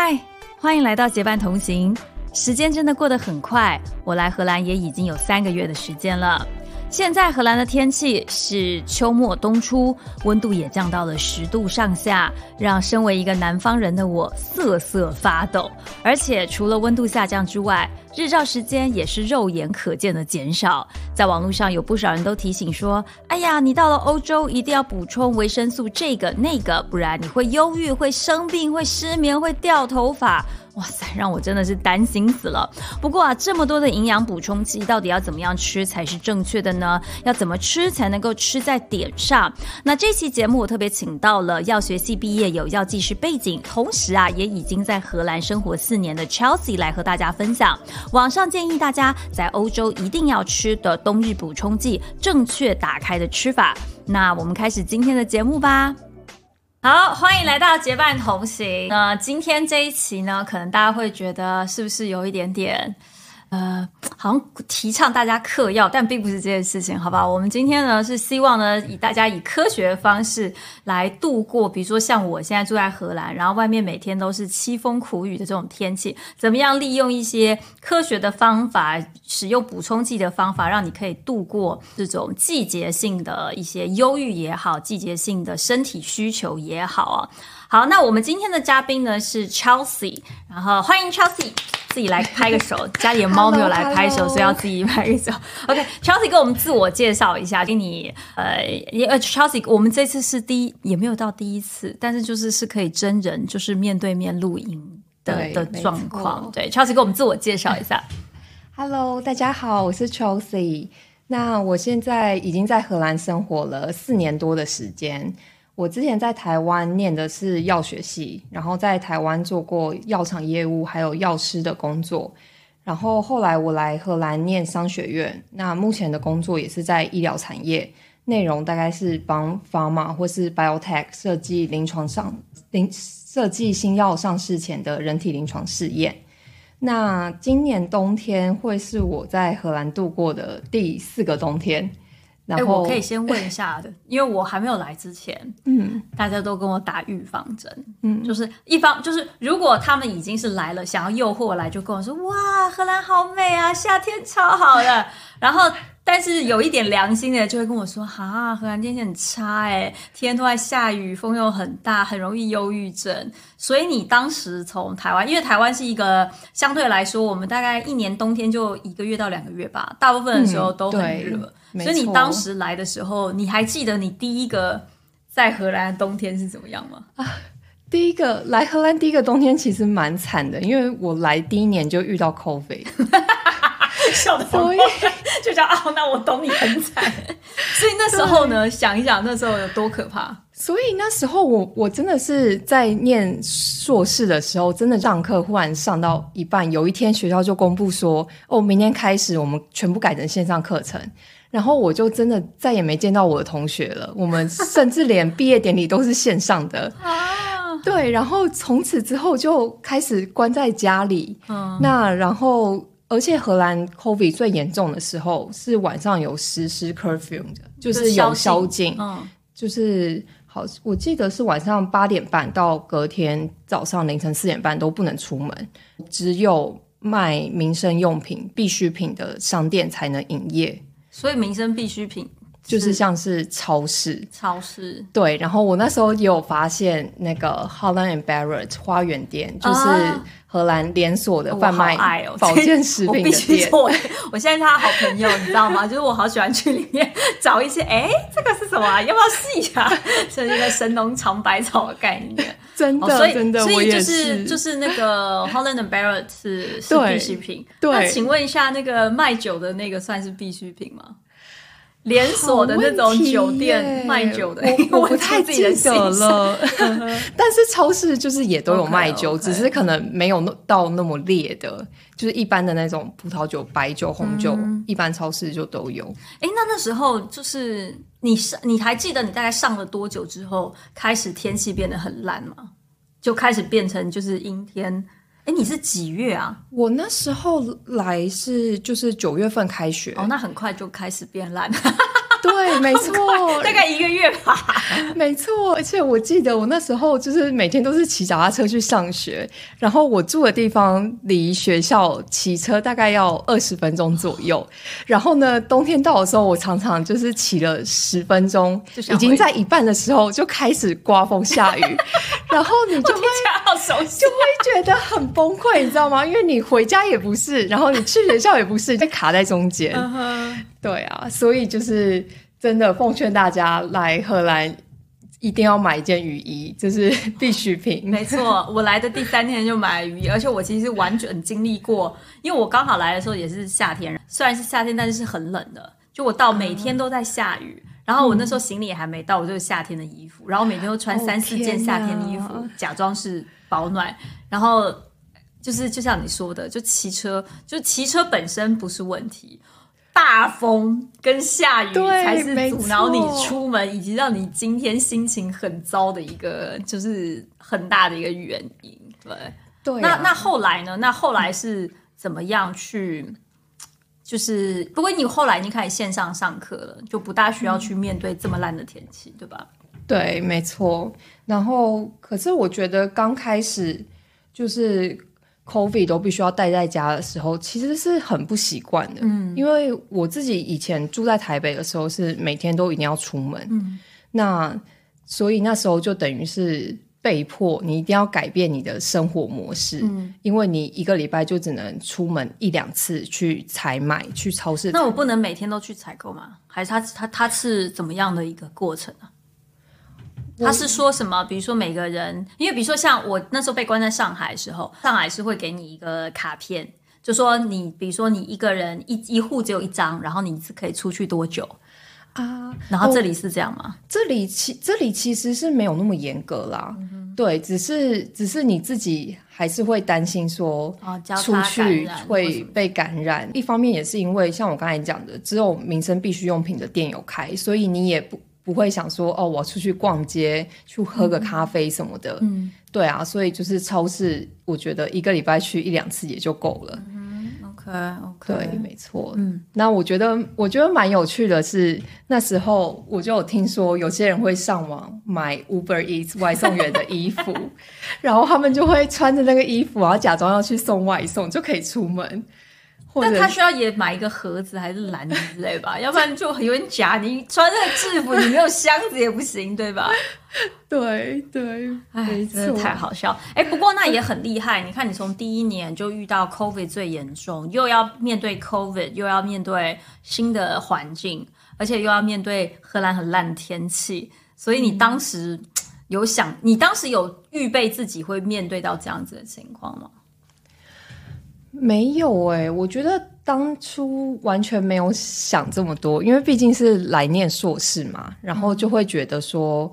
嗨，欢迎来到结伴同行。时间真的过得很快，我来荷兰也已经有三个月的时间了。现在荷兰的天气是秋末冬初，温度也降到了十度上下，让身为一个南方人的我瑟瑟发抖。而且除了温度下降之外，日照时间也是肉眼可见的减少。在网络上有不少人都提醒说：“哎呀，你到了欧洲一定要补充维生素，这个那个，不然你会忧郁、会生病、会失眠、会掉头发。”哇塞，让我真的是担心死了。不过啊，这么多的营养补充剂，到底要怎么样吃才是正确的呢？要怎么吃才能够吃在点上？那这期节目我特别请到了药学系毕业、有药剂师背景，同时啊也已经在荷兰生活四年的 Chelsea 来和大家分享。网上建议大家在欧洲一定要吃的冬日补充剂正确打开的吃法。那我们开始今天的节目吧。好，欢迎来到结伴同行。那今天这一期呢，可能大家会觉得是不是有一点点，呃，好像提倡大家嗑药，但并不是这件事情，好吧？我们今天呢是希望呢，以大家以科学的方式来度过，比如说像我现在住在荷兰，然后外面每天都是凄风苦雨的这种天气，怎么样利用一些科学的方法，使用补充剂的方法，让你可以度过这种季节性的一些忧郁也好，季节性的身体需求也好啊。好，那我们今天的嘉宾呢是 Chelsea，然后欢迎 Chelsea 自己来拍个手，家里的猫没有 来拍手，所以要自己拍个手。OK，Chelsea 给我们自我介绍一下，给你呃呃 Chelsea，我们这次是第一，也没有到第一次，但是就是是可以真人，就是面对面录音的的状况。对，Chelsea 给我们自我介绍一下。Hello，大家好，我是 Chelsea。那我现在已经在荷兰生活了四年多的时间。我之前在台湾念的是药学系，然后在台湾做过药厂业务还有药师的工作。然后后来我来荷兰念商学院，那目前的工作也是在医疗产业，内容大概是帮方码或是 biotech 设计临床上临设计新药上市前的人体临床试验。那今年冬天会是我在荷兰度过的第四个冬天，然哎，后我可以先问一下的，因为我还没有来之前，嗯大家都跟我打预防针，嗯就是一方就是如果他们已经是来了，想要诱惑我来，就跟我说哇，荷兰好美啊，夏天超好的。然后，但是有一点良心的就会跟我说，哈，荷兰天气很差哎，天都在下雨，风又很大，很容易忧郁症。所以你当时从台湾，因为台湾是一个相对来说，我们大概一年冬天就一个月到两个月吧，大部分的时候都很热。没所以你错当时来的时候，你还记得你第一个在荷兰的冬天是怎么样吗？第一个来荷兰第一个冬天其实蛮惨的，因为我来第一年就遇到 COVID，笑的所以就叫啊，那我懂你很惨。所以那时候呢，想一想那时候有多可怕。所以那时候我我真的是在念硕士的时候，真的上课忽然上到一半，有一天学校就公布说，哦，明天开始我们全部改成线上课程。然后我就真的再也没见到我的同学了，我们甚至连毕业典礼都是线上的。啊，对，然后从此之后就开始关在家里。嗯，那然后，而且荷兰 COVID 最严重的时候是晚上有实施 curfew 的，就是有宵禁，嗯，就是好，我记得是晚上八点半到隔天早上凌晨四点半都不能出门，只有卖民生用品、必需品的商店才能营业，所以民生必需品就是像是超市。超市，对，然后我那时候也有发现那个 Holland and Barrett 花园店，就是啊荷兰连锁的我贩卖保健食品的店。我现在是他好朋友，你知道吗？就是我好喜欢去里面找一些，哎，这个是什么啊？要不要试一下？这是一个神农尝百草的概念。真的，哦，所以真的，所以就是就是那个 Holland and Barrett 是是必需品。对那请问一下，那个卖酒的那个算是必需品吗？连锁的那种酒店卖酒的，我我不太记得声。了。但是超市就是也都有卖酒只是可能没有那到那么烈的，就是一般的那种葡萄酒、白酒、红酒，嗯一般超市就都有。哎，那那时候就是你上，你还记得你大概上了多久之后，开始天气变得很烂吗？就开始变成就是阴天。哎，你是几月啊？我那时候来是就是九月份开学，哦，那很快就开始变烂。对，没错，大概一个月吧。没错，而且我记得我那时候就是每天都是骑脚踏车去上学，然后我住的地方离学校骑车大概要二十分钟左右。然后呢，冬天到的时候，我常常就是骑了十分钟，已经在一半的时候就开始刮风下雨，然后你就会 好熟悉，就会觉得很崩溃，你知道吗？因为你回家也不是，然后你去学校也不是，就卡在中间。对啊，所以就是真的奉劝大家来荷兰一定要买一件雨衣，这是 必需品。没错，我来的第三天就买雨衣，而且我其实完全经历过，因为我刚好来的时候也是夏天，虽然是夏天，但是是很冷的。就我到每天都在下雨，然后我那时候行李也还没到，我就是夏天的衣服，然后每天都穿三四件夏天的衣服，假装是保暖，然后就是就像你说的，就骑车，就骑车本身不是问题。大风跟下雨才是阻挠你出门，以及让你今天心情很糟的一个，就是很大的一个原因。对，对。那那后来呢？那后来是怎么样去？就是不过你后来已经开始线上上课了，就不大需要去面对这么烂的天气，对吧？对，没错。然后，可是我觉得刚开始就是。Covid 都必须要待在家的时候，其实是很不习惯的。嗯，因为我自己以前住在台北的时候，是每天都一定要出门。嗯，那所以那时候就等于是被迫，你一定要改变你的生活模式。嗯，因为你一个礼拜就只能出门一两次去采买，去超市。那我不能每天都去采购吗？还是他他他是怎么样的一个过程呢？他是说什么？比如说每个人，因为比如说像我那时候被关在上海的时候，上海是会给你一个卡片，就说你，比如说你一个人一一户只有一张，然后你是可以出去多久啊？然后这里是这样吗？这里其这里其实是没有那么严格啦，对，只是只是你自己还是会担心说出去会被感染。一方面也是因为像我刚才讲的，只有民生必需用品的店有开，所以你也不。不会想说哦，我出去逛街去喝个咖啡什么的，嗯，对啊，所以就是超市，我觉得一个礼拜去一两次也就够了。嗯，OK OK，对，没错。嗯，那我觉得我觉得蛮有趣的是，那时候我就有听说有些人会上网买 Uber Eats 外送员的衣服，然后他们就会穿着那个衣服，然后假装要去送外送，就可以出门。但他需要也买一个盒子还是篮子之类吧，要不然就有点假。你穿这个制服，你没有箱子也不行，对吧？对 对，哎，真的太好笑。哎，不过那也很厉害。你看，你从第一年就遇到 COVID 最严重，又要面对 COVID，又要面对新的环境，而且又要面对荷兰很烂天气，所以你当时有想，你当时有预备自己会面对到这样子的情况吗？没有哎，我觉得当初完全没有想这么多，因为毕竟是来念硕士嘛，然后就会觉得说，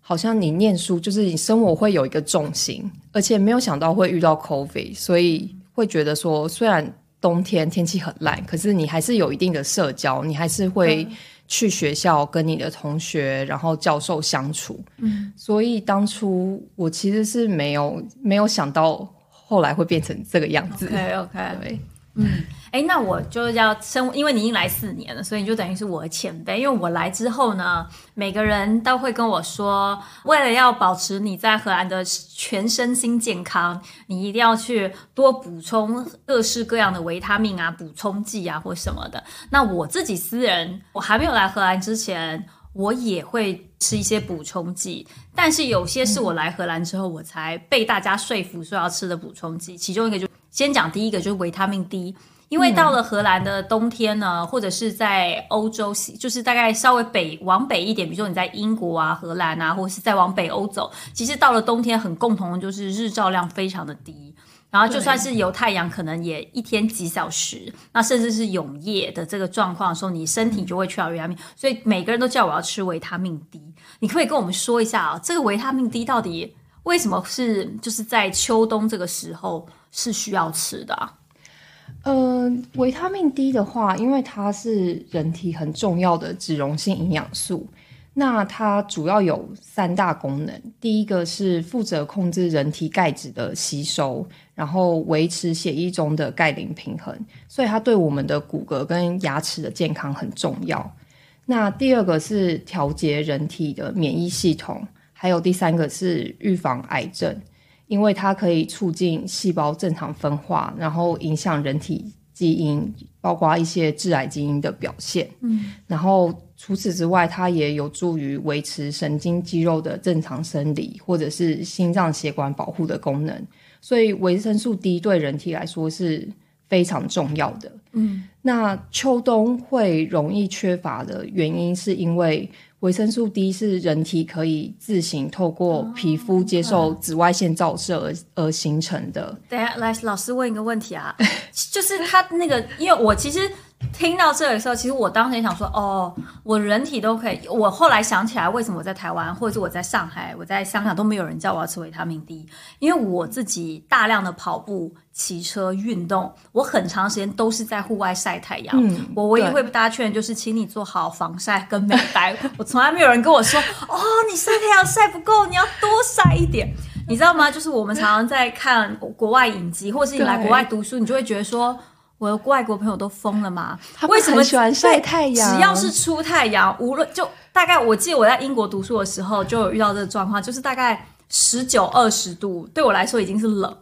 好像你念书就是你生活会有一个重心，而且没有想到会遇到 COVID，所以会觉得说，虽然冬天天气很烂，可是你还是有一定的社交，你还是会去学校跟你的同学，然后教授相处。嗯，所以当初我其实是没有没有想到。后来会变成这个样子。OK OK，对，嗯，哎，那我就要生，因为你已经来四年了，所以你就等于是我的前辈。因为我来之后呢，每个人都会跟我说，为了要保持你在荷兰的全身心健康，你一定要去多补充各式各样的维他命啊、补充剂啊或什么的。那我自己私人，我还没有来荷兰之前。我也会吃一些补充剂，但是有些是我来荷兰之后，我才被大家说服说要吃的补充剂。其中一个就先讲第一个，就是维他命 D。因为到了荷兰的冬天呢，或者是在欧洲，就是大概稍微北往北一点，比如说你在英国啊、荷兰啊，或者是再往北欧走，其实到了冬天很共同的就是日照量非常的低。然后就算是有太阳，可能也一天几小时，那甚至是永夜的这个状况的时候，你身体就会缺少维他命。所以每个人都叫我要吃维他命 D。你可不可以跟我们说一下啊？这个维他命 D 到底为什么是就是在秋冬这个时候是需要吃的？嗯，维他命 D 的话，因为它是人体很重要的脂溶性营养素。那它主要有三大功能，第一个是负责控制人体钙质的吸收，然后维持血液中的钙磷平衡，所以它对我们的骨骼跟牙齿的健康很重要。那第二个是调节人体的免疫系统，还有第三个是预防癌症，因为它可以促进细胞正常分化，然后影响人体基因，包括一些致癌基因的表现。嗯，然后除此之外，它也有助于维持神经肌肉的正常生理，或者是心脏血管保护的功能。所以维生素 D 对人体来说是非常重要的。嗯，那秋冬会容易缺乏的原因，是因为维生素 D 是人体可以自行透过皮肤接受紫外线照射而而形成的。等下，来老师问一个问题啊，就是他那个，因为我其实。听到这里的时候，其实我当时也想说，哦，我人体都可以。我后来想起来，为什么我在台湾，或者是我在上海，我在香港都没有人叫我要吃维他命 D？因为我自己大量的跑步、骑车、运动，我很长时间都是在户外晒太阳。嗯，我唯一会被大家劝就是，请你做好防晒跟美白。我从来没有人跟我说，哦，你晒太阳晒不够，你要多晒一点。你知道吗？就是我们常常在看国外影集，或者是你来国外读书，你就会觉得说。我的外国朋友都疯了吗？为什么喜欢晒太阳？只要是出太阳，无论就大概，我记得我在英国读书的时候就有遇到这个状况，就是大概十九二十度，对我来说已经是冷。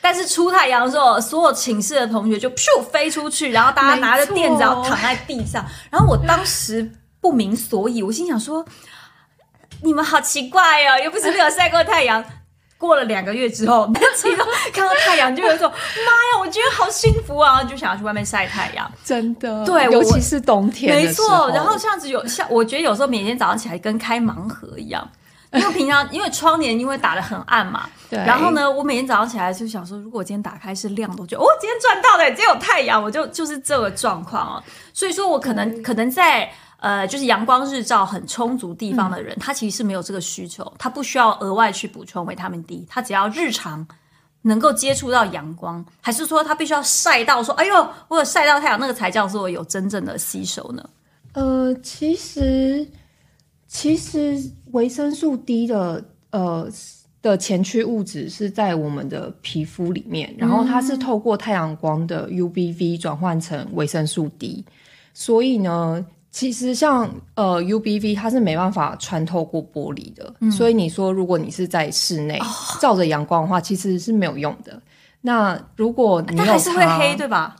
但是出太阳的时候，所有寝室的同学就咻飞出去，然后大家拿着垫子要躺在地上。然后我当时不明所以，我心想说：你们好奇怪哦，又不是没有晒过太阳。过了两个月之后，每 次看到太阳，就有一种妈呀，我觉得好幸福啊，就想要去外面晒太阳。真的，对，尤其是冬天，没错。然后这样子有像，我觉得有时候每天早上起来跟开盲盒一样，因为平常 因为窗帘因为打的很暗嘛，对。然后呢，我每天早上起来就想说，如果我今天打开是亮的，我觉得哦，今天赚到了，今天有太阳，我就就是这个状况哦。所以说我可能可能在。呃，就是阳光日照很充足地方的人，他其实是没有这个需求，他不需要额外去补充维他命 D，他只要日常能够接触到阳光，还是说他必须要晒到说，哎呦，我有晒到太阳，那个才叫做有真正的吸收呢？呃，其实其实维生素 D 的呃的前驱物质是在我们的皮肤里面，然后它是透过太阳光的 UBV 转换成维生素 D，所以呢。其实像呃 UBV 它是没办法穿透过玻璃的，所以你说如果你是在室内照着阳光的话，其实是没有用的。那如果你还是会黑，对吧？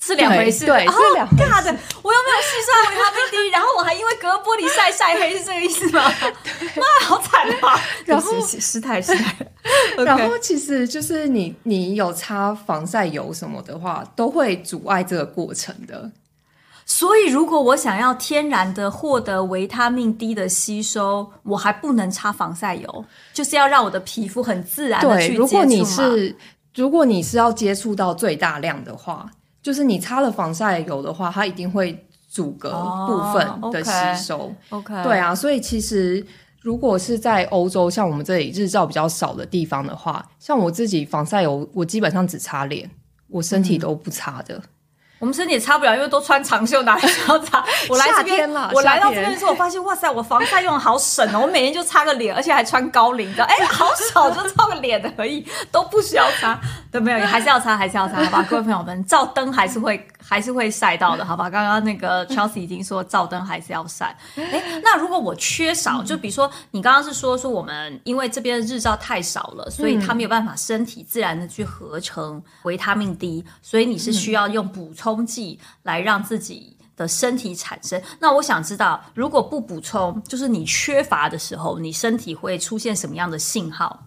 是两回事，对，是两回事。我又没有吸收维他命 D，然后我还因为隔玻璃晒晒黑，是这个意思吗？妈，好惨啊！然后失态失态。然后其实就是你你有擦防晒油什么的话，都会阻碍这个过程的。所以，如果我想要天然的获得维他命 D 的吸收，我还不能擦防晒油，就是要让我的皮肤很自然的去接触如果你是如果你是要接触到最大量的话，就是你擦了防晒油的话，它一定会阻隔部分的吸收。OK，对啊，所以其实如果是在欧洲，像我们这里日照比较少的地方的话，像我自己防晒油，我基本上只擦脸，我身体都不擦的。我们身体也擦不了，因为都穿长袖，哪里需要擦？我来这边，我来到这边的时候，我发现哇塞，我防晒用的好省哦！我每天就擦个脸，而且还穿高领的，哎，好少，就擦个脸的而已，都不需要擦，都没有，还是要擦，还是要擦，好吧？各位朋友们，照灯还是会还是会晒到的，好吧？刚刚那个 Chelsea 已经说照灯还是要晒。哎，那如果我缺少，就比如说你刚刚是说说我们因为这边的日照太少了，所以它没有办法身体自然的去合成维他命 D，所以你是需要用补充。冲剂来让自己的身体产生。那我想知道，如果不补充，就是你缺乏的时候，你身体会出现什么样的信号？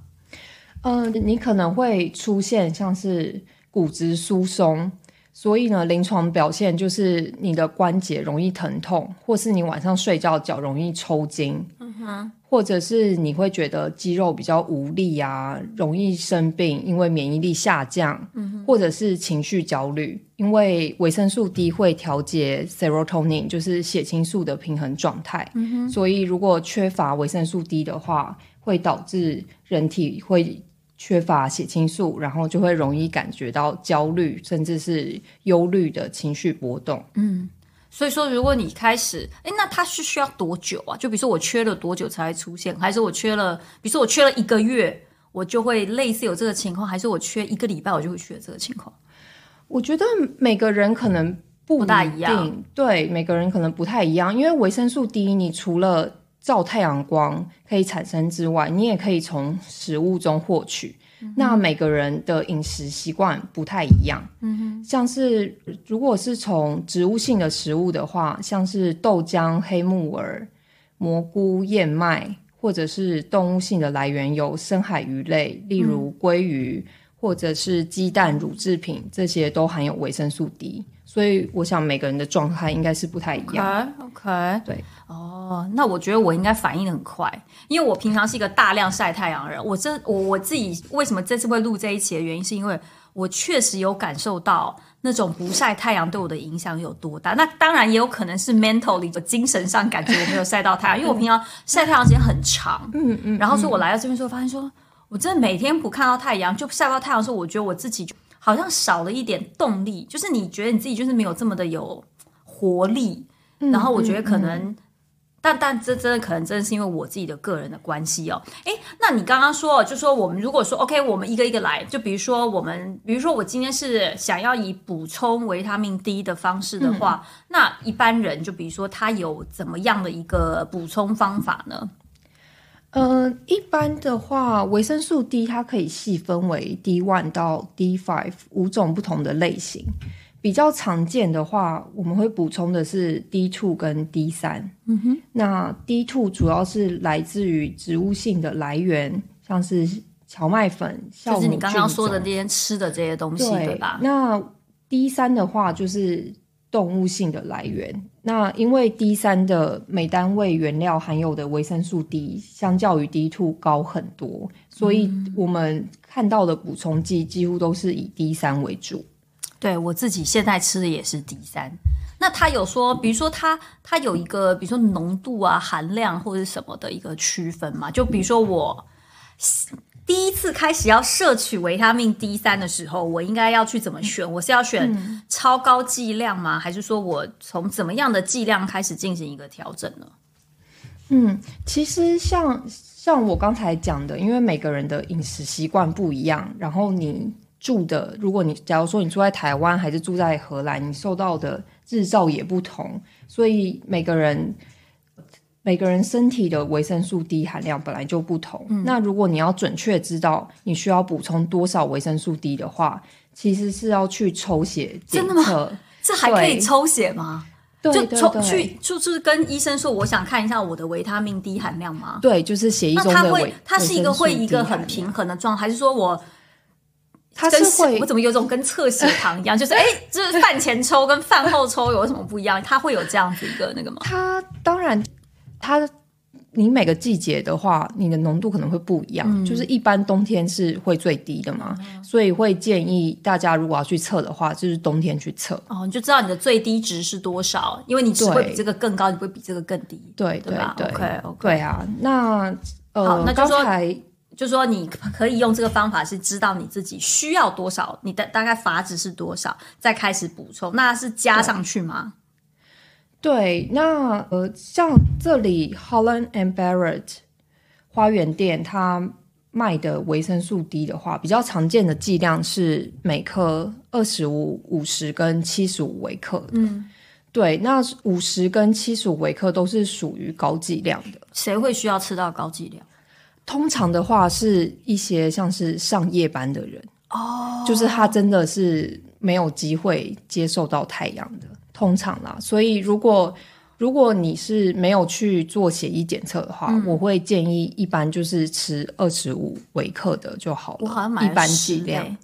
嗯，你可能会出现像是骨质疏松，所以呢，临床表现就是你的关节容易疼痛，或是你晚上睡觉脚容易抽筋。嗯哼。或者是你会觉得肌肉比较无力啊，容易生病，因为免疫力下降，或者是情绪焦虑，因为维生素 D 会调节 serotonin，就是血清素的平衡状态，所以如果缺乏维生素 D 的话，会导致人体会缺乏血清素，然后就会容易感觉到焦虑，甚至是忧虑的情绪波动。嗯。所以说，如果你开始，哎，那它是需要多久啊？就比如说，我缺了多久才会出现？还是我缺了，比如说我缺了一个月，我就会类似有这个情况？还是我缺一个礼拜，我就会缺这个情况？我觉得每个人可能不大一样，对每个人可能不太一样，因为维生素 D，你除了照太阳光可以产生之外，你也可以从食物中获取。那每个人的饮食习惯不太一样，嗯哼，像是如果是从植物性的食物的话，像是豆浆、黑木耳、蘑菇、燕麦，或者是动物性的来源有深海鱼类，例如鲑鱼，或者是鸡蛋、乳制品，这些都含有维生素 D。所以我想每个人的状态应该是不太一样。OK，对，哦，那我觉得我应该反应的很快，因为我平常是一个大量晒太阳的人。我这我我自己为什么这次会录这一期的原因，是因为我确实有感受到那种不晒太阳对我的影响有多大。那当然也有可能是 mentally 的精神上感觉我没有晒到太阳，因为我平常晒太阳时间很长，嗯嗯，然后所以我来到这边之后发现说，我真的每天不看到太阳，就晒不到太阳的时候，我觉得我自己就好像少了一点动力，就是你觉得你自己就是没有这么的有活力。然后我觉得可能，但但这真的可能真的是因为我自己的个人的关系哦。诶，那你刚刚说，就说我们如果说 OK，我们一个一个来，就比如说我们，比如说我今天是想要以补充维他命 D 的方式的话，那一般人就比如说他有怎么样的一个补充方法呢？呃，一般的话，维生素 D 它可以细分为 D one 到 D five 五种不同的类型。比较常见的话，我们会补充的是 D two 跟 D 三。嗯哼，那 D two 主要是来自于植物性的来源，像是荞麦粉、酵母就是你刚刚说的那些吃的这些东西，对吧？那 D 三的话就是动物性的来源。那因为 D 三的每单位原料含有的维生素 D 相较于 D two 高很多，所以我们看到的补充剂几乎都是以 D 三为主。对我自己现在吃的也是 D 三。那他有说，比如说他他有一个，比如说浓度啊、含量或者什么的一个区分嘛？就比如说我第一次开始要摄取维他命 D 三的时候，我应该要去怎么选？我是要选超高剂量吗？还是说我从怎么样的剂量开始进行一个调整呢？嗯，其实像像我刚才讲的，因为每个人的饮食习惯不一样，然后你住的，如果你假如说你住在台湾还是住在荷兰，你受到的日照也不同，所以每个人每个人身体的维生素 D 含量本来就不同。那如果你要准确知道你需要补充多少维生素 D 的话，其实是要去抽血检真的吗测。这还可以抽血吗？对就抽去就是跟医生说，我想看一下我的维他命 D 含量吗？对，就是血液中的维，它是一个会一个很平衡的状态，还是说我它跟是会我怎么有种跟测血糖一样，就是哎，就是饭前抽跟饭后抽有什么不一样？它会有这样子一个那个吗？它当然，它你每个季节的话，你的浓度可能会不一样。嗯就是一般冬天是会最低的嘛，所以会建议大家如果要去测的话，就是冬天去测。哦，你就知道你的最低值是多少，因为你只会比这个更高，你不会比这个更低。对对对吧对 OK，OK 对啊。那好那就说才就说你可以用这个方法，是知道你自己需要多少，你的大概阀值是多少，再开始补充，那是加上去吗？对那呃，像这里 Holland and Barrett 花园店，它卖的维生素 D 的话，比较常见的剂量是每克二十五、五十跟七十五微克的。嗯，对，那五十跟七十五微克都是属于高剂量的。谁会需要吃到高剂量？通常的话，是一些像是上夜班的人哦，就是他真的是没有机会接受到太阳的，通常啦。所以如果如果你是没有去做血液检测的话，嗯我会建议一般就是吃二十五微克的就好了。我好像买一般了十剂量。欸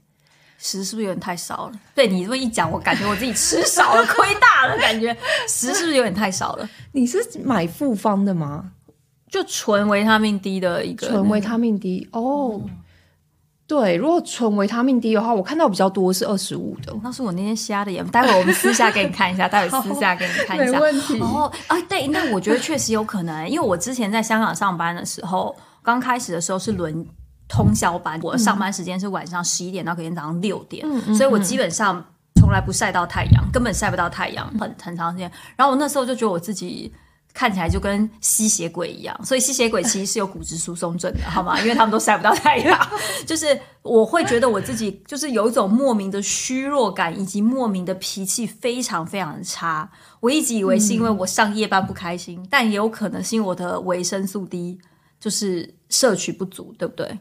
十是不是有点太少了？对你这么一讲，我感觉我自己吃少了，亏大了，感觉 十是不是有点太少了？你是买复方的吗？就纯维他命 D 的一个纯维他命 D 哦。对，如果纯维他命 D 的话，我看到比较多是二十五的。那是我那天瞎的眼，待会我们私下给你看一下，待会私下给你看一下。题哦，啊，对，那我觉得确实有可能，因为我之前在香港上班的时候，刚开始的时候是轮通宵班，我上班时间是晚上十一点到隔天早上六点，所以我基本上从来不晒到太阳，根本晒不到太阳，很很长时间。然后我那时候就觉得我自己看起来就跟吸血鬼一样，所以吸血鬼其实是有骨质疏松症的，好吗？因为他们都晒不到太阳。就是我会觉得我自己就是有一种莫名的虚弱感，以及莫名的脾气非常非常的差。我一直以为是因为我上夜班不开心，但也有可能是因为我的维生素 D 就是摄取不足，对不对？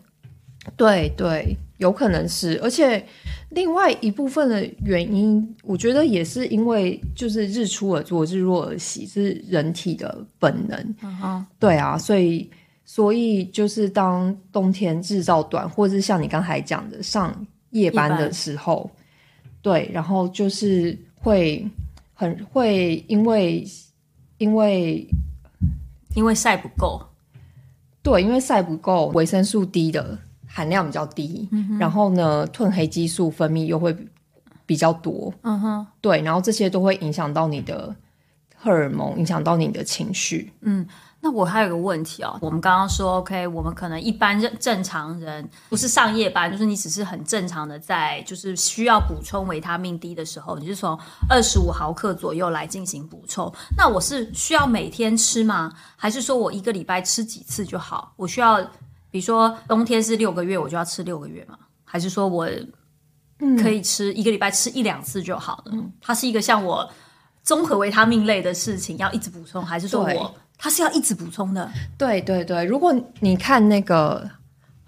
对对，有可能是，而且另外一部分的原因，我觉得也是因为就是日出而作，日落而息，是人体的本能。嗯对啊，所以所以就是当冬天日照短，或者是像你刚才讲的上夜班的时候，对，然后就是会很会因为因为因为晒不够，对，因为晒不够，维生素 D 的。含量比较低，然后呢，褪黑激素分泌又会比较多，嗯哼，对，然后这些都会影响到你的荷尔蒙，影响到你的情绪。嗯，那我还有个问题哦，我们刚刚说，OK，我们可能一般正正常人不是上夜班，就是你只是很正常的在，就是需要补充维他命 D 的时候，你是从二十五毫克左右来进行补充。那我是需要每天吃吗？还是说我一个礼拜吃几次就好？我需要？比如说冬天是六个月，我就要吃六个月吗？还是说我可以吃一个礼拜吃一两次就好了？它是一个像我综合维他命类的事情，要一直补充，还是说我它是要一直补充的？对对对，如果你看那个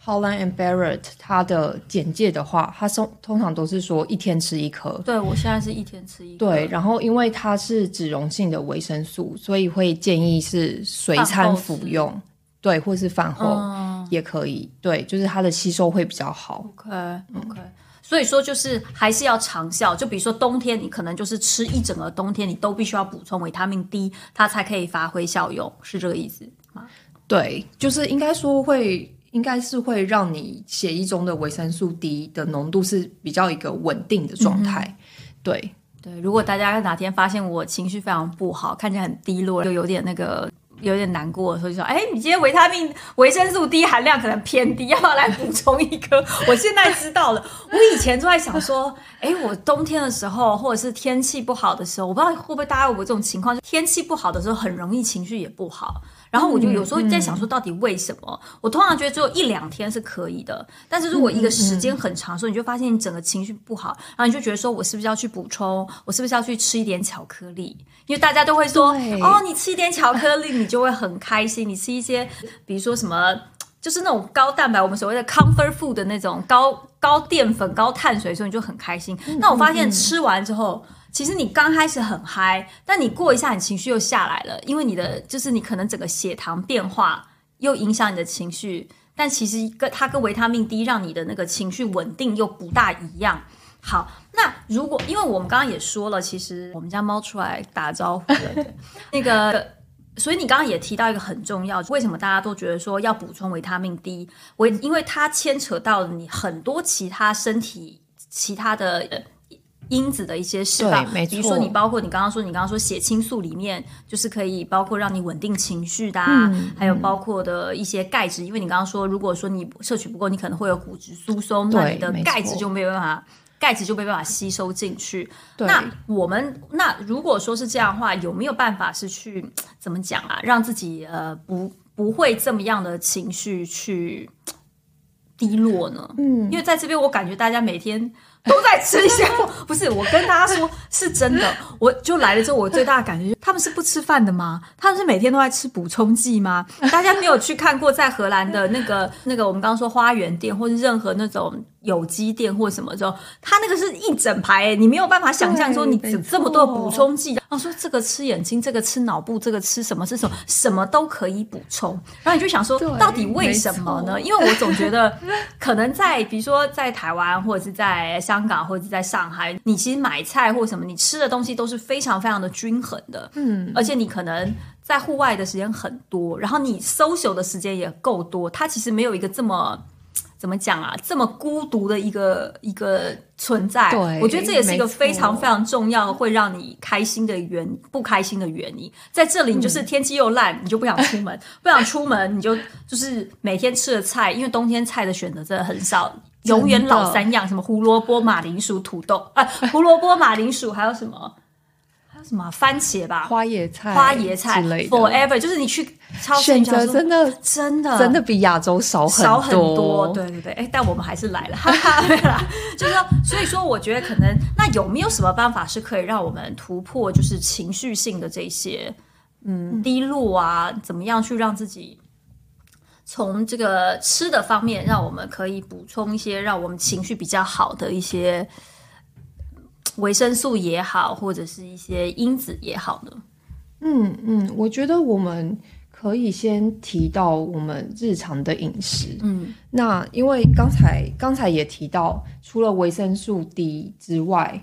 Holland and Barrett 它的简介的话，它通通常都是说一天吃一颗。对我现在是一天吃一颗。对，然后因为它是脂溶性的维生素，所以会建议是随餐服用。对，或是饭后也可以。对，就是它的吸收会比较好。OK，OK。所以说，就是还是要长效。就比如说冬天，你可能就是吃一整个冬天，你都必须要补充维他命 D，它才可以发挥效用，是这个意思吗？对，就是应该说会，应该是会让你血液中的维生素 D 的浓度是比较一个稳定的状态。对对，如果大家哪天发现我情绪非常不好，看起来很低落，就有点那个。有点难过，所以说，哎，你今天维他命、维生素 D 含量可能偏低，要不要来补充一颗？我现在知道了。我以前就在想说，哎，我冬天的时候，或者是天气不好的时候，我不知道会不会大家有这种情况，就天气不好的时候很容易情绪也不好。然后我就有时候在想说，到底为什么？我通常觉得只有一两天是可以的，但是如果一个时间很长的时候，你就发现你整个情绪不好，然后你就觉得说我是不是要去补充？我是不是要去吃一点巧克力？因为大家都会说，哦，你吃一点巧克力，你就会很开心。你吃一些，比如说什么，就是那种高蛋白，我们所谓的 comfort food 的那种高高淀粉、高碳水，所以你就很开心。那我发现吃完之后。其实你刚开始很嗨，但你过一下，你情绪又下来了，因为你的就是你可能整个血糖变化又影响你的情绪。但其实跟它跟维他命 D 让你的那个情绪稳定又不大一样。好，那如果因为我们刚刚也说了，其实我们家猫出来打招呼了，那个，所以你刚刚也提到一个很重要，为什么大家都觉得说要补充维他命 D？维，因为它牵扯到你很多其他身体其他的。因子的一些释放，比如说你包括你刚刚说，你刚刚说血清素里面就是可以包括让你稳定情绪的，还有包括的一些钙质，因为你刚刚说，如果说你摄取不够，你可能会有骨质疏松，那你的钙质就没有办法，钙质就没办法吸收进去。那我们那如果说是这样的话，有没有办法是去怎么讲啊，让自己呃不不会这么样的情绪去低落呢？嗯，因为在这边我感觉大家每天。都在吃一些，不是我跟大家说，是真的。我就来了之后，我最大的感觉，他们是不吃饭的吗？他们是每天都在吃补充剂吗？大家没有去看过在荷兰的那个那个，我们刚刚说花园店，或是任何那种。有机店或什么之后，它那个是一整排，你没有办法想象说你只这么多补充剂。然后说这个吃眼睛，这个吃脑部，这个吃什么？是什么？什么都可以补充。然后你就想说，到底为什么呢？因为我总觉得，可能在比如说在台湾，或者是在香港，或者是在上海，你其实买菜或什么，你吃的东西都是非常非常的均衡的。嗯，而且你可能在户外的时间很多，然后你 social 的时间也够多，它其实没有一个这么。怎么讲啊？这么孤独的一个一个存在，我觉得这也是一个非常非常重要会让你开心的原不开心的原因。在这里，你就是天气又烂，你就不想出门，不想出门，你就就是每天吃的菜，因为冬天菜的选择真的很少，永远老三样，什么胡萝卜、马铃薯、土豆啊，胡萝卜、马铃薯，还有什么？什么番茄吧，花椰菜、花椰菜之类的，forever，就是你去超市选择真的真的。真的比亚洲少很少很多，多。对对对，哎，但我们还是来了，哈哈，就是说，所以说，我觉得可能那有没有什么办法是可以让我们突破，就是情绪性的这些嗯。低落啊，怎么样去让自己从这个吃的方面，让我们可以补充一些让我们情绪比较好的一些维生素也好，或者是一些因子也好呢？嗯嗯，我觉得我们可以先提到我们日常的饮食。嗯那因为刚才刚才也提到，除了维生素 D 之外，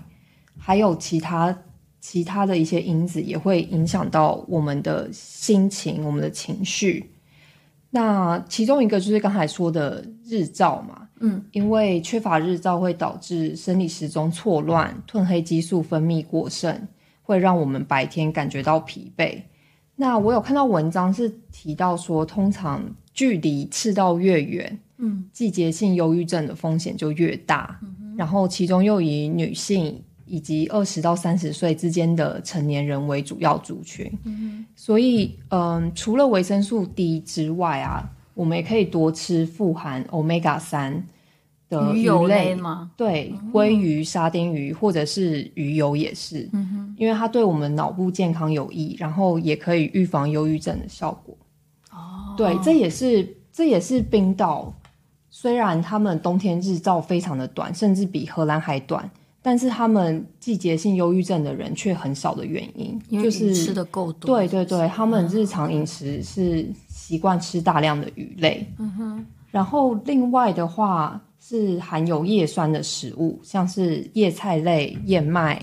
还有其他其他的一些因子也会影响到我们的心情、我们的情绪。那其中一个就是刚才说的日照嘛，嗯，因为缺乏日照会导致生理时钟错乱，褪黑激素分泌过剩，会让我们白天感觉到疲惫。那我有看到文章是提到说，通常距离赤道越远，嗯，季节性忧郁症的风险就越大。然后其中又以女性以及二十到三十岁之间的成年人为主要族群。所以，嗯，除了维生素 D 之外啊，我们也可以多吃富含 omega 三的鱼油类？对，鲑鱼、沙丁鱼或者是鱼油也是，因为它对我们脑部健康有益，然后也可以预防忧郁症的效果。哦，对，这也是这也是冰岛，虽然他们冬天日照非常的短，甚至比荷兰还短，但是他们季节性忧郁症的人却很少的原因，因就是吃的够多。对对对，他们日常饮食是习惯吃大量的鱼类。嗯哼。然后另外的话是含有叶酸的食物，像是叶菜类、燕麦、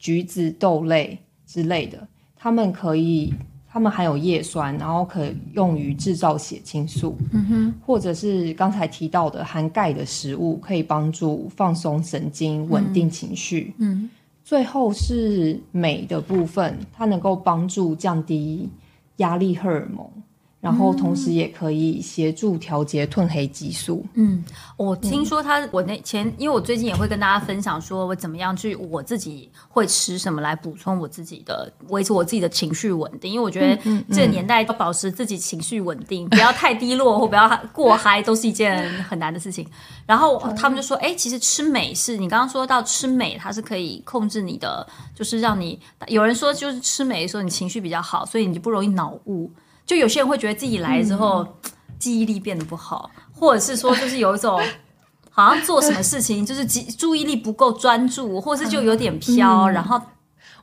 橘子、豆类之类的，他们可以，它们含有叶酸，然后可以用于制造血清素。嗯哼。或者是刚才提到的含钙的食物，可以帮助放松神经、稳定情绪。嗯最后是镁的部分，它能够帮助降低压力荷尔蒙，然后同时也可以协助调节褪黑激素。嗯，我听说他，我那前，因为我最近也会跟大家分享，说我怎么样去我自己会吃什么来补充我自己的，维持我自己的情绪稳定。因为我觉得这个年代要保持自己情绪稳定，不要太低落或不要过嗨，都是一件很难的事情。然后他们就说，哎、其实吃美是你刚刚说到吃美，它是可以控制你的，就是让你有人说就是吃美的时候你情绪比较好，所以你就不容易脑雾。就有些人会觉得自己来之后、记忆力变得不好，或者是说就是有一种 好像做什么事情就是记注意力不够专注，或是就有点飘，然后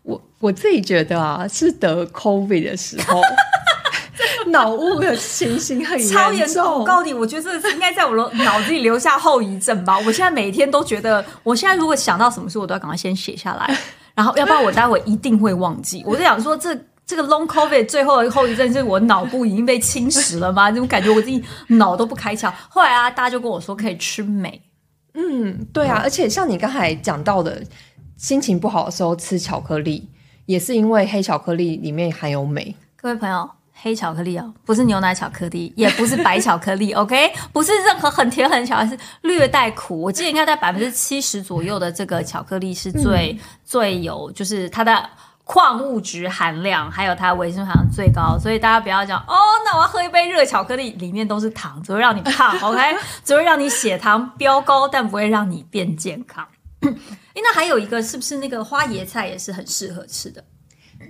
我我自己觉得啊，是得 COVID 的时候，脑雾的情形很超严重。严重。我告诉你，我觉得这应该在我的脑子里留下后遗症吧。我现在每天都觉得，我现在如果想到什么事，我都要赶快先写下来，然后要不然我待会一定会忘记。我在想说这。这个 long covid 最后的后遗症是我脑部已经被侵蚀了吗？这种感觉我自己脑都不开窍。后来啊，大家就跟我说可以吃镁，嗯，对啊，而且像你刚才讲到的，心情不好的时候吃巧克力，也是因为黑巧克力里面含有镁。各位朋友，黑巧克力哦，不是牛奶巧克力，也不是白巧克力 ¿，OK？不是任何很甜很巧，是略带苦。我记得应该在百分之七十左右的这个巧克力是最、最有，就是它的。矿物质含量还有它的维生素含量最高，所以大家不要讲哦，那我要喝一杯热巧克力，里面都是糖，只会让你胖，OK？只会让你血糖飙高，但不会让你变健康。诶那还有一个是不是那个花椰菜也是很适合吃的？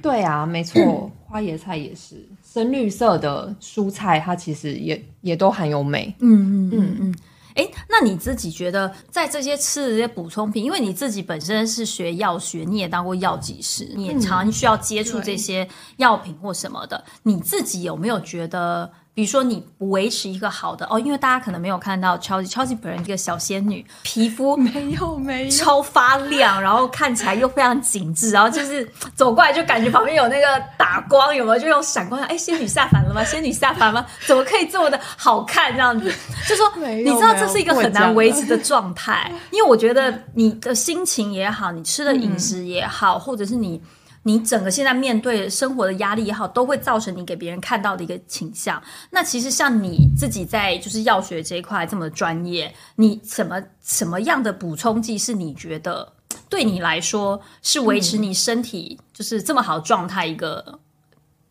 对啊，没错，花椰菜也是深绿色的蔬菜，它其实也也都含有镁。嗯嗯嗯嗯。哎，那你自己觉得在这些吃的这些补充品，因为你自己本身是学药学，你也当过药剂师，你也常需要接触这些药品或什么的，你自己有没有觉得？比如说你维持一个好的哦，因为大家可能没有看到超级超级本人一个小仙女，皮肤 没有没有超发亮，然后看起来又非常紧致，然后就是 走过来就感觉旁边有那个打光，有没有？就用闪光，哎，仙女下凡了吗？仙女下凡吗？怎么可以这么的好看？这样子，就说你知道这是一个很难维持的状态，因为我觉得你的心情也好，你吃的饮食也好，或者是你。你整个现在面对生活的压力也好，都会造成你给别人看到的一个倾向。那其实像你自己在就是药学这一块这么专业，你什么什么样的补充剂是你觉得对你来说是维持你身体就是这么好状态一个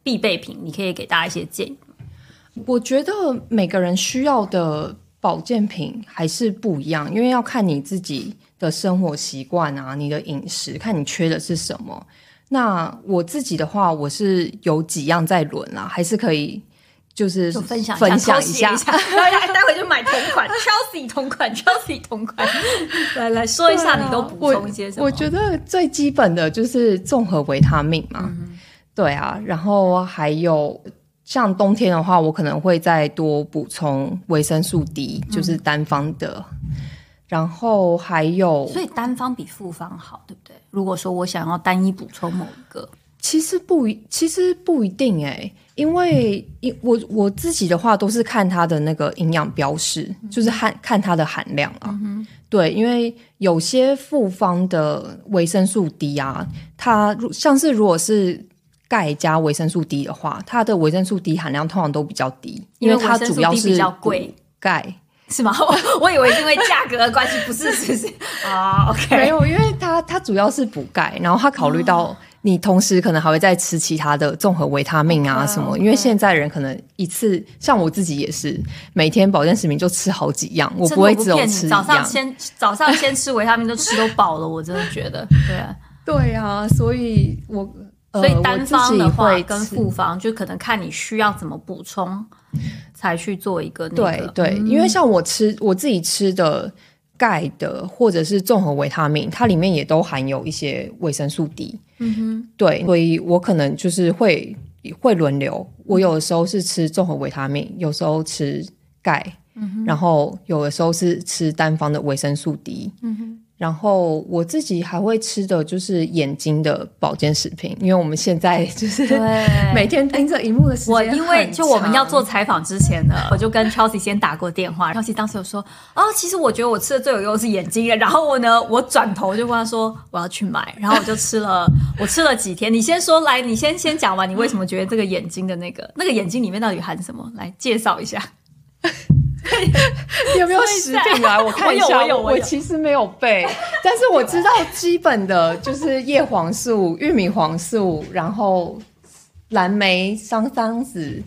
必备品？你可以给大家一些建议。我觉得每个人需要的保健品还是不一样，因为要看你自己的生活习惯啊，你的饮食，看你缺的是什么。那我自己的话，我是有几样在轮啊，还是可以就是分享分享一下，大家 待会就买同款 Chelsea 同款 Chelsea 同款，来来说一下，你都补充一些什么？我觉得最基本的就是综合维他命嘛，对啊，然后还有。像冬天的话，我可能会再多补充维生素 D，就是单方的。然后还有，所以单方比复方好，对不对？如果说我想要单一补充某一个，其实不一，其实不一定哎，因为因我我自己的话都是看它的那个营养标示，就是看看它的含量啊。对，因为有些复方的维生素 D 啊，它像是如果是。钙加维生素 D 的话，它的维生素 D 含量通常都比较低，因为它主要是比较贵。钙是吗？我我以为是因为价格的关系，不是，是是啊。OK，没有，因为它它主要是补钙，然后它考虑到你同时可能还会再吃其他的综合维他命啊什么。因为现在人可能一次，像我自己也是每天保健食品就吃好几样，我不会只有吃早上先早上先吃维他命都吃都饱了，我真的觉得对啊 对啊，所以我。所以单方的话跟复方，就可能看你需要怎么补充，才去做一个那个。对对，因为像我吃我自己吃的钙的或者是综合维他命，它里面也都含有一些维生素 D。嗯哼，对，所以我可能就是会会轮流，我有的时候是吃综合维他命，有时候吃钙，然后有的时候是吃单方的维生素 D。嗯哼。然后我自己还会吃的就是眼睛的保健食品，因为我们现在就是 每天盯着荧幕的时间。我因为就我们要做采访之前呢，我就跟 Chelsea 先打过电话，Chelsea 当时有说啊，其实我觉得我吃的最有用是眼睛。然后我呢，我转头就跟他说我要去买，然后我就吃了，我吃了几天。你先说来，你先先讲完，你为什么觉得这个眼睛的那个那个眼睛里面到底含什么？来介绍一下。有没有食品啊？我看一下。我有，我其实没有背，但是我知道基本的就是叶黄素、玉米黄素，然后蓝莓、桑桑子。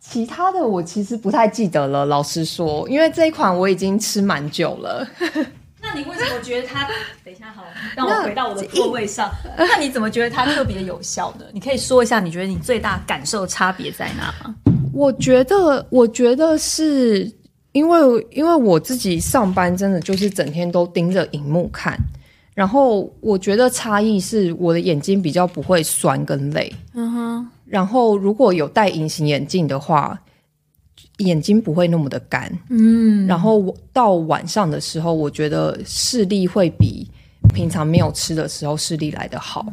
其他的我其实不太记得了。老实说，因为这一款我已经吃蛮久了。那你为什么觉得它？等一下，好，让我回到我的座位上。那你怎么觉得它特别有效呢？你可以说一下，你觉得你最大感受差别在哪吗？我觉得，我觉得是因为，因为我自己上班真的就是整天都盯着荧幕看，然后我觉得差异是我的眼睛比较不会酸跟累，嗯哼，然后如果有戴隐形眼镜的话，眼睛不会那么的干，嗯，然后到晚上的时候，我觉得视力会比平常没有吃的时候视力来得好，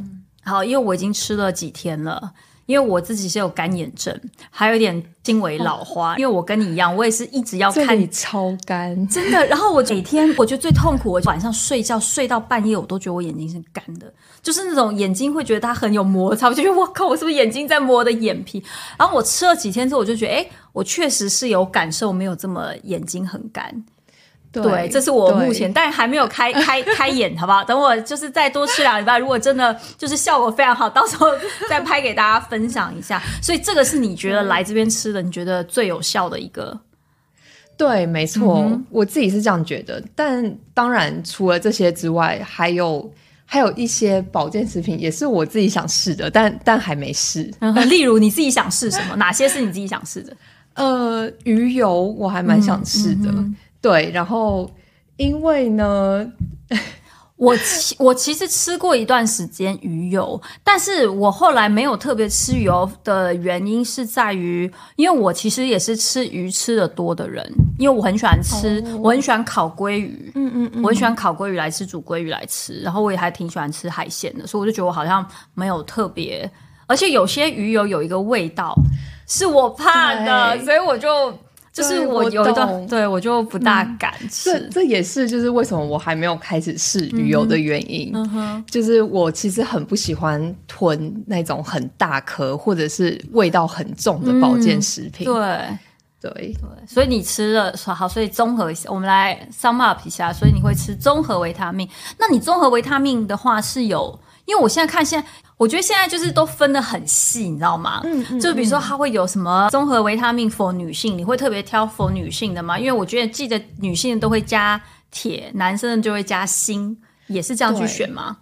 好，因为我已经吃了几天了。因为我自己是有干眼症，还有点轻微老花。因为我跟你一样，我也是一直要看你超干，真的。然后我每天我觉得最痛苦，我晚上睡觉睡到半夜，我都觉得我眼睛是干的，就是那种眼睛会觉得它很有摩擦，我就觉得我靠，我是不是眼睛在磨我的眼皮？然后我吃了几天之后，我就觉得，哎，我确实是有感受，没有这么眼睛很干。对，这是我目前，但还没有开 开开眼，好不好？等我就是再多吃两礼拜，如果真的就是效果非常好，到时候 再拍给大家分享一下。所以这个是你觉得来这边吃的，你觉得最有效的一个？对，没错，我自己是这样觉得。但当然，除了这些之外，还有还有一些保健食品也是我自己想试的，但但还没试。例如你自己想试什么？哪些是你自己想试的？呃，鱼油我还蛮想试的。对，然后因为呢，我我其实吃过一段时间鱼油，但是我后来没有特别吃鱼油的原因是在于，因为我其实也是吃鱼吃的多的人，因为我很喜欢吃，我很喜欢烤鲑鱼，嗯嗯嗯，我很喜欢烤鲑鱼来吃，煮鲑鱼来吃，然后我也还挺喜欢吃海鲜的，所以我就觉得我好像没有特别，而且有些鱼油有一个味道是我怕的，所以我就。就是我有一段，对我就不大敢吃。这这也是就是为什么我还没有开始试鱼油的原因。就是我其实很不喜欢吞那种很大颗或者是味道很重的保健食品。对对，对，所以你吃了好，所以综合一下，我们来 sum up 一下，所以你会吃综合维他命。那你综合维他命的话是有，因为我现在看现在，我觉得现在就是都分得很细，你知道吗？嗯嗯就比如说它会有什么综合维他命 for 女性，你会特别挑 for 女性的吗？因为我觉得记得女性都会加铁，男生的就会加锌，也是这样去对选吗？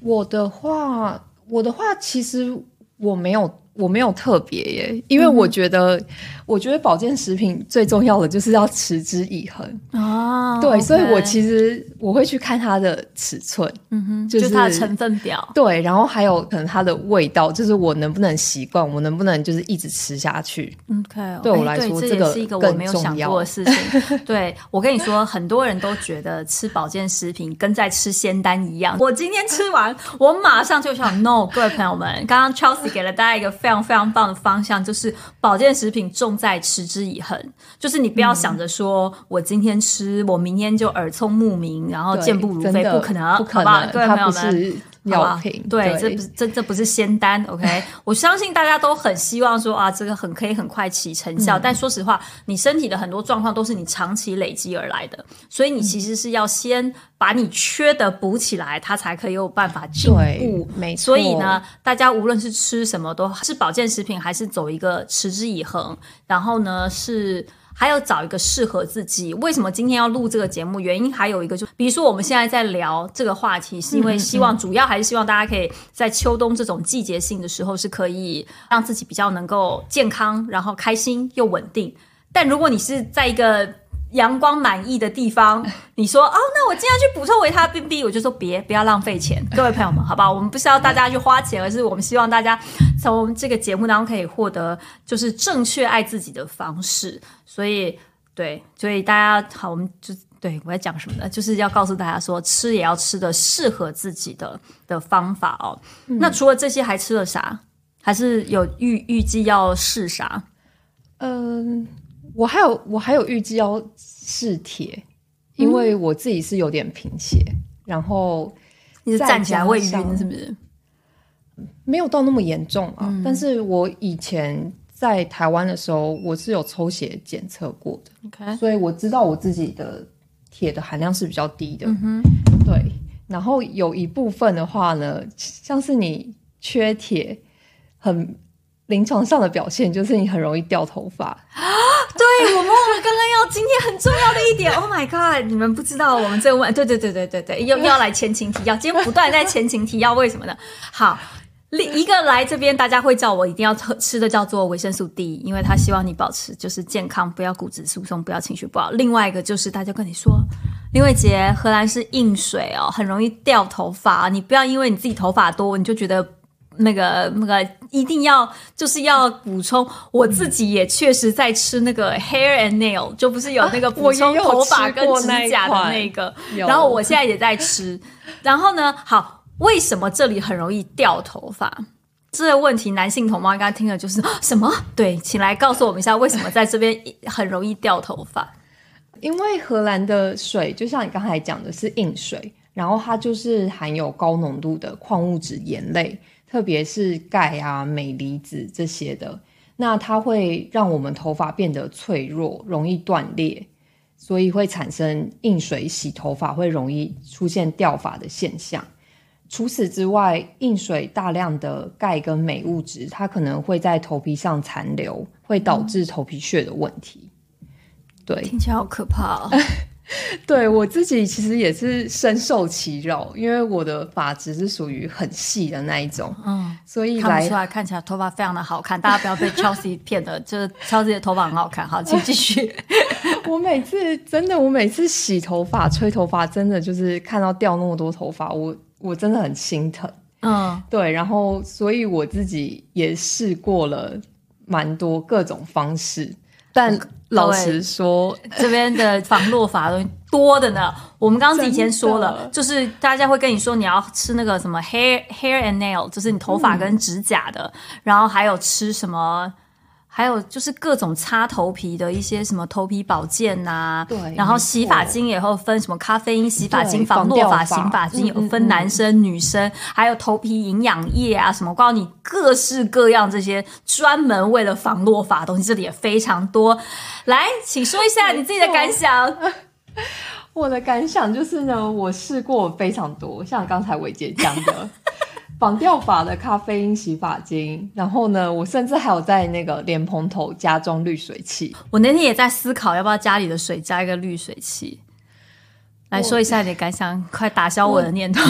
我的话，我的话，其实我没有，我没有特别耶，因为我觉得，我觉得保健食品最重要的就是要持之以恒。哦对，所以我其实我会去看它的尺寸，嗯哼，就就是它的成分表。对，然后还有可能它的味道，就是我能不能习惯，我能不能就是一直吃下去。OK，对我哎来说这个是一个我没有想重要过的事情。对我跟你说，很多人都觉得吃保健食品跟在吃仙丹一样。我今天吃完，我马上就想 no。各位朋友们，刚刚 Chelsea 给了大家一个非常非常棒的方向，就是保健食品重在持之以恒。就是你不要想着说、我今天吃，我明天就耳聪目明，然后健步如飞，不可能，不可好不好能，它各位朋友们。药品。对，这不是这这不是仙丹，OK？我相信大家都很希望说啊，这个很可以很快起成效，但说实话，你身体的很多状况都是你长期累积而来的，所以你其实是要先把你缺的补起来，它才可以有办法进对步。，没错。所以呢，大家无论是吃什么，都是保健食品，还是走一个持之以恒，然后呢是。还要找一个适合自己。为什么今天要录这个节目？原因还有一个就，比如说我们现在在聊这个话题，是因为希望主要还是希望大家可以在秋冬这种季节性的时候，是可以让自己比较能够健康，然后开心又稳定。但如果你是在一个阳光满意的地方，你说哦，那我今天去补充维他命 B，我就说别不要浪费钱，各位朋友们，好不好？我们不是要大家去花钱，而是我们希望大家从这个节目当中可以获得就是正确爱自己的方式。所以，对，所以大家好，我们就对我在讲什么呢？就是要告诉大家说，吃也要吃的适合自己的的方法哦。那除了这些，还吃了啥？还是有预预计要试啥？嗯，我还有我还有预计要试铁，因为我自己是有点贫血，然后你是站起来会晕是不是？没有到那么严重啊。嗯但是我以前在台湾的时候，我是有抽血检测过的，OK，所以我知道我自己的铁的含量是比较低的。嗯对，然后有一部分的话呢，像是你缺铁，很临床上的表现就是你很容易掉头发啊。对，我忘了刚刚要今天很重要的一点，Oh my god！你们不知道我们这个问，对对对对对对，又又要来前情提要，今天不断在前情提要，为什么呢？好。另一个来这边，大家会叫我一定要喝吃的叫做维生素 D，因为他希望你保持就是健康，不要骨质疏松，不要情绪不好。另外一个就是大家跟你说，林伟杰，荷兰是硬水哦，很容易掉头发，你不要因为你自己头发多，你就觉得那个那个一定要就是要补充。我自己也确实在吃那个 hair and nail，就不是有那个补充头发跟指甲的那个，有然后我现在也在吃。然后呢，好。为什么这里很容易掉头发？这个问题，男性同胞应该听了就是啊什么？对，请来告诉我们一下，为什么在这边很容易掉头发？因为荷兰的水就像你刚才讲的是硬水，然后它就是含有高浓度的矿物质盐类，特别是钙啊、镁离子这些的。那它会让我们头发变得脆弱，容易断裂，所以会产生硬水洗头发会容易出现掉发的现象。除此之外，硬水大量的钙跟镁物质，它可能会在头皮上残留，会导致头皮屑的问题。对，听起来好可怕哦！对我自己其实也是深受其扰，因为我的发质是属于很细的那一种，嗯，所以来看不出来，看起来头发非常的好看，大家不要被 Chelsea 骗的，就是 Chelsea 的头发很好看。好，请继续。我每次真的，我每次洗头发、吹头发，真的就是看到掉那么多头发，我我真的很心疼。嗯，对，然后所以我自己也试过了蛮多各种方式，但老实说，这边的防落发的东西多的呢。我们刚刚以前说了就是大家会跟你说你要吃那个什么 hair hair and nail，就是你头发跟指甲的，然后还有吃什么。还有就是各种擦头皮的一些什么头皮保健呐，对然后洗发精也会分什么咖啡因洗发精、防落发洗发精，有分男生、女生，还有头皮营养液啊什么，告诉你各式各样这些专门为了防落发的东西，这里也非常多。来，请说一下你自己的感想。我的感想就是呢，我试过非常多，像刚才伟杰讲的 绑掉发的咖啡因洗发精，然后呢，我甚至还有在那个莲蓬头加装滤水器。我那天也在思考，要不要家里的水加一个滤水器。来说一下你的感想，快打消我的念头。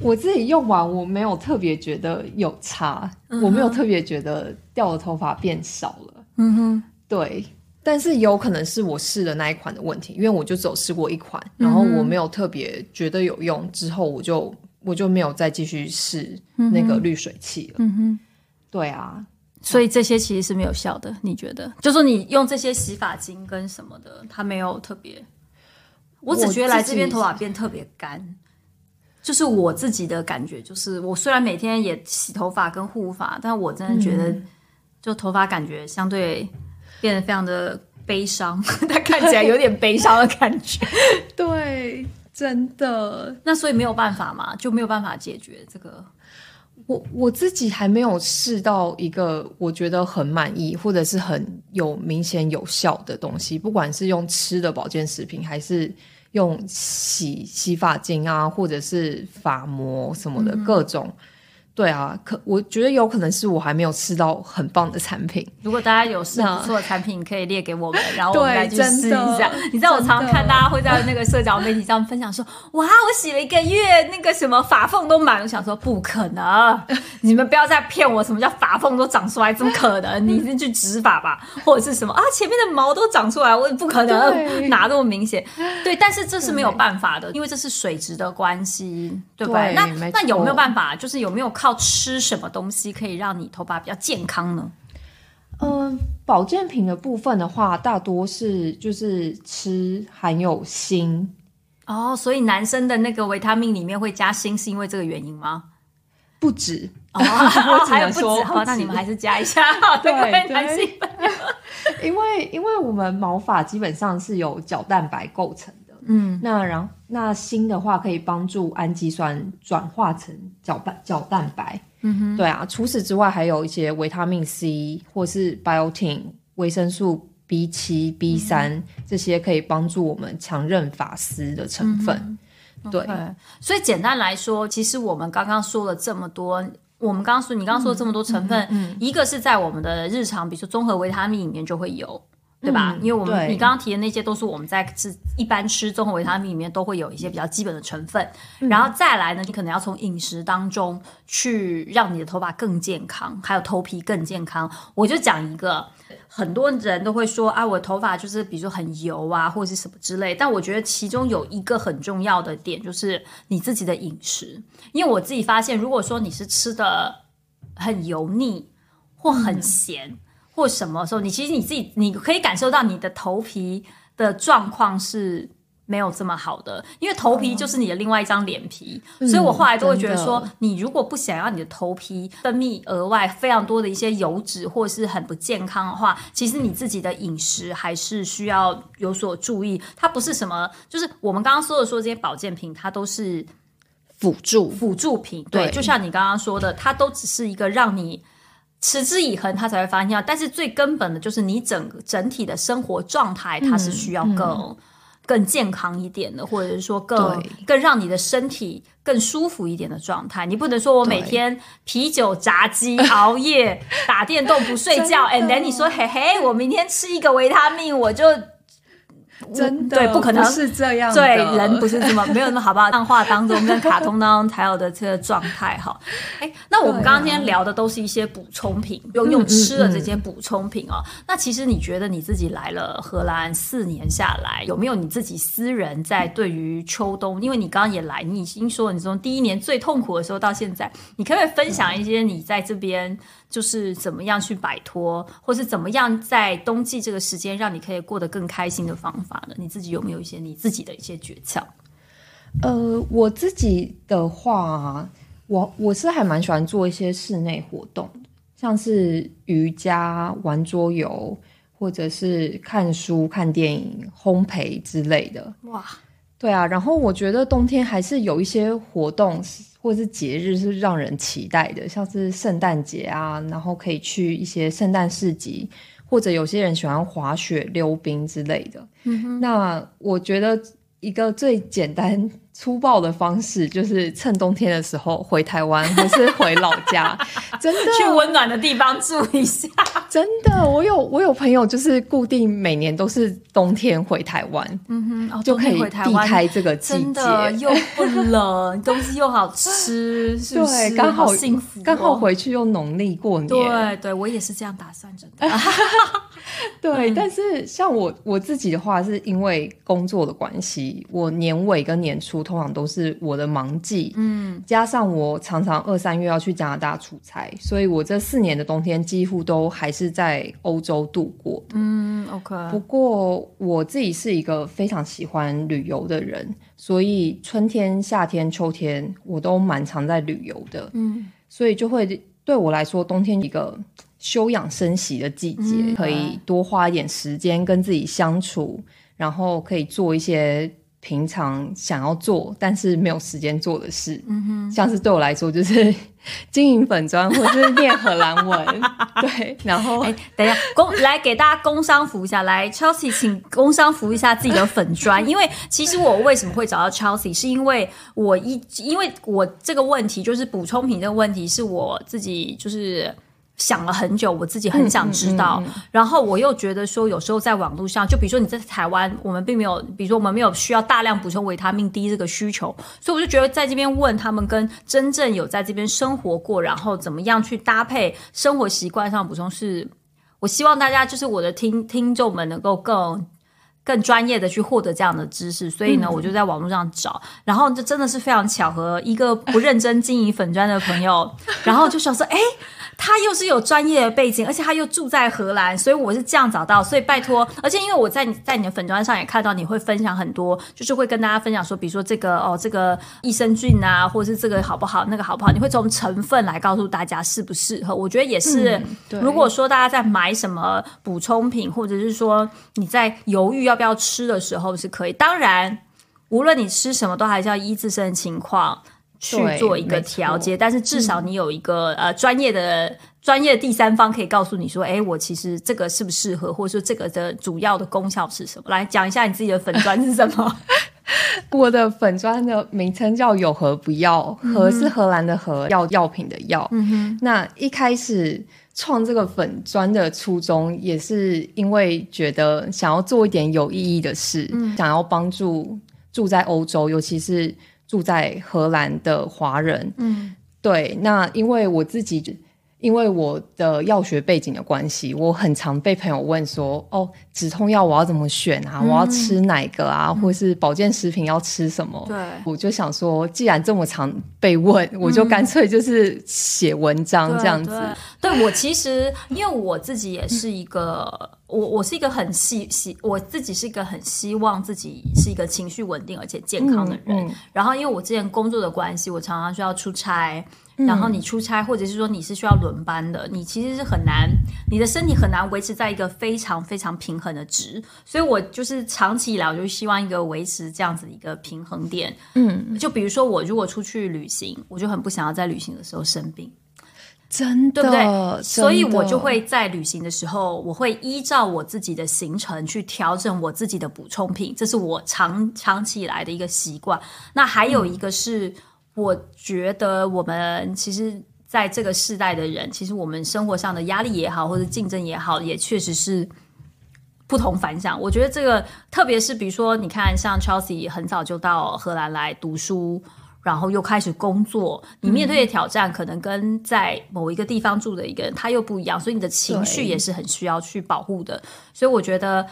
我自己用完，我没有特别觉得有差，我没有特别觉得掉的头发变少了。嗯哼，对，但是有可能是我试的那一款的问题，因为我就只有试过一款，然后我没有特别觉得有用，之后我就我就没有再继续试那个滤水器了。嗯哼。对啊，所以这些其实是没有效的，你觉得？就说你用这些洗发精跟什么的，它没有特别。我只觉得来这边头发变特别干，就是我自己的感觉。就是我虽然每天也洗头发跟护发，但我真的觉得，就头发感觉相对变得非常的悲伤，它看起来 有点悲伤的感觉。对，真的，那所以没有办法嘛，就没有办法解决这个。我我自己还没有试到一个我觉得很满意或者是很有明显有效的东西，不管是用吃的保健食品，还是用洗洗发精啊，或者是发膜什么的、各种。对啊，可我觉得有可能是我还没有吃到很棒的产品。如果大家有试那不错的产品，可以列给我们，然后我们对来去试一下。你知道我常常看大家会在那个社交媒体上分享说：“哇，我洗了一个月，那个什么发缝都满。”我想说不可能，你们不要再骗我，什么叫发缝都长出来？怎么可能？你是去植发吧，或者是什么啊？前面的毛都长出来，我也不可能对哪那么明显？对，但是这是没有办法的，因为这是水质的关系，对不对？那那有没有办法？就是有没有靠吃什么东西可以让你头发比较健康呢？嗯，保健品的部分的话，大多是就是吃含有锌，哦，所以男生的那个维他命里面会加锌，是因为这个原因吗？不止。哦，我只能说那你们还是加一下，对 对男性。因为因为我们毛发基本上是由角蛋白构成的，嗯，那然那锌的话可以帮助氨基酸转化成角蛋角蛋白，嗯哼，对啊。除此之外，还有一些维他命 C 或是 biotin 维生素 B 七、B 三、这些可以帮助我们强韧发丝的成分。对，对，所以简单来说，其实我们刚刚说了这么多。我们刚刚说，你刚刚说的这么多成分，嗯一个是在我们的日常，比如说综合维他命里面就会有，对吧？嗯因为我们你刚刚提的那些都是我们在吃一般吃综合维他命里面都会有一些比较基本的成分，嗯然后再来呢，你可能要从饮食当中去让你的头发更健康，还有头皮更健康。我就讲一个，很多人都会说啊，我的头发就是比如说很油啊，或者是什么之类。但我觉得其中有一个很重要的点就是你自己的饮食，因为我自己发现，如果说你是吃的很油腻或很咸。或什么时候，你其实你自己你可以感受到你的头皮的状况是没有这么好的，因为头皮就是你的另外一张脸皮，所以我后来都会觉得说，你如果不想要你的头皮分泌额外非常多的一些油脂或是很不健康的话，其实你自己的饮食还是需要有所注意。它不是什么，就是我们刚刚说的说这些保健品，它都是辅助。辅助品，对，对。就像你刚刚说的，它都只是一个让你持之以恒，他才会发现。但是最根本的就是你整个整体的生活状态，它是需要更、更健康一点的，或者是说更更让你的身体更舒服一点的状态。你不能说我每天啤酒、炸鸡、熬夜、打电动不睡觉，and then 你说嘿嘿，我明天吃一个维他命，我就真的对不可能是这样的，对，人不是这么没有那么好不好？漫画当中跟卡通当中才有的这个状态哈。哎，那我们刚刚今天聊的都是一些补充品，用用吃的这些补充品哦。那其实你觉得你自己来了荷兰四年下来，有没有你自己私人在对于秋冬？因为你刚刚也来，你已经说你从第一年最痛苦的时候到现在，你可不可以分享一些你在这边就是怎么样去摆脱，或是怎么样在冬季这个时间让你可以过得更开心的方法呢？你自己有没有一些你自己的一些诀窍？呃，我自己的话，我我是还蛮喜欢做一些室内活动的，像是瑜伽、玩桌游，或者是看书、看电影、烘焙之类的。哇，对啊，然后我觉得冬天还是有一些活动或者是节日是让人期待的，像是圣诞节啊，然后可以去一些圣诞市集，或者有些人喜欢滑雪、溜冰之类的。嗯哼，那我觉得一个最简单。粗暴的方式就是趁冬天的时候回台湾，或是回老家，真的去温暖的地方住一下。真的，我有我有朋友就是固定每年都是冬天回台湾，嗯哼，就可以避开这个季节，又不冷，东西又好吃，对，刚好幸福，刚好回去又农历过年。对，对我也是这样打算着的。对，但是像我我自己的话，是因为工作的关系，我年尾跟年初。通常都是我的忙季，嗯，加上我常常二三月要去加拿大出差，所以我这四年的冬天几乎都还是在欧洲度过。嗯，OK。不过我自己是一个非常喜欢旅游的人，所以春天、夏天、秋天我都蛮常在旅游的。嗯，所以就会对我来说，冬天一个休养生息的季节，可以多花一点时间跟自己相处，然后可以做一些。平常想要做但是没有时间做的事，嗯哼，像是对我来说就是 经营粉砖或者是念荷兰文，对，然后哎，等一下，工 来给大家工商服一下，来 Chelsea，请工商服一下自己的粉砖，因为其实我为什么会找到 Chelsea，是因为我一因为我这个问题就是补充品这个问题是我自己就是。想了很久，我自己很想知道，然后我又觉得说，有时候在网络上，就比如说你在台湾，我们并没有，比如说我们没有需要大量补充维他命 D 这个需求，所以我就觉得在这边问他们，跟真正有在这边生活过，然后怎么样去搭配生活习惯上补充，是我希望大家就是我的听听众们能够更更专业的去获得这样的知识，所以呢，我就在网络上找，然后这真的是非常巧合，一个不认真经营粉砖的朋友，然后就想说，哎。他又是有专业的背景，而且他又住在荷兰，所以我是这样找到。所以拜托，而且因为我在你在你的粉砖上也看到你会分享很多，就是会跟大家分享说，比如说这个哦，这个益生菌啊，或者是这个好不好，那个好不好，你会从成分来告诉大家适不适合。我觉得也是。如果说大家在买什么补充品，或者是说你在犹豫要不要吃的时候，是可以。当然，无论你吃什么，都还是要依自身的情况。去做一个调节，但是至少你有一个呃专业的专业第三方可以告诉你说，哎，我其实这个适不适合，或者说这个的主要的功效是什么？来讲一下你自己的粉砖是什么？我的粉砖的名称叫有何不要，何是荷兰的何，药药品的药。嗯哼，那一开始创这个粉砖的初衷，也是因为觉得想要做一点有意义的事，想要帮助住在欧洲，尤其是。住在荷兰的华人，嗯，对，那因为我自己。因为我的药学背景的关系，我很常被朋友问说：“哦，止痛药我要怎么选啊？我要吃哪个啊？或是保健食品要吃什么？”对，我就想说，既然这么常被问，我就干脆就是写文章这样子。对我其实，因为我自己也是一个，我我是一个很希希，我自己是一个很希望自己是一个情绪稳定而且健康的人。然后，因为我之前工作的关系，我常常需要出差。然后你出差，或者是说你是需要轮班的，你其实是很难，你的身体很难维持在一个非常非常平衡的值。所以我就是长期以来，我就希望一个维持这样子的一个平衡点。嗯，就比如说我如果出去旅行，我就很不想要在旅行的时候生病，真的，对不对？所以我就会在旅行的时候，我会依照我自己的行程去调整我自己的补充品，这是我长长期以来的一个习惯。那还有一个是。我觉得我们其实在这个时代的人，其实我们生活上的压力也好，或者竞争也好，也确实是不同凡响。我觉得这个，特别是比如说，你看像 Chelsea 很早就到荷兰来读书。然后又开始工作，你面对的挑战可能跟在某一个地方住的一个人他又不一样，所以你的情绪也是很需要去保护的。所以我觉得，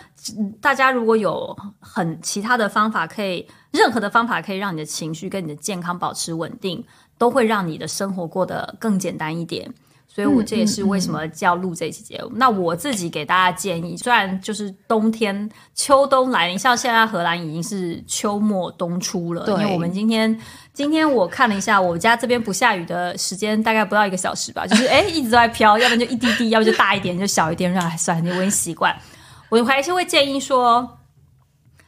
大家如果有很其他的方法，可以任何的方法可以让你的情绪跟你的健康保持稳定，都会让你的生活过得更简单一点。所以我这也是为什么要录这期节目。那我自己给大家建议，虽然就是冬天、秋冬来临，像现在荷兰已经是秋末冬初了，因为我们今天今天我看了一下，我家这边不下雨的时间大概不到一个小时吧，就是哎一直都在飘，要不然就一滴滴，要不就大一点就小一点，让还算我已经习惯。我还是会建议说。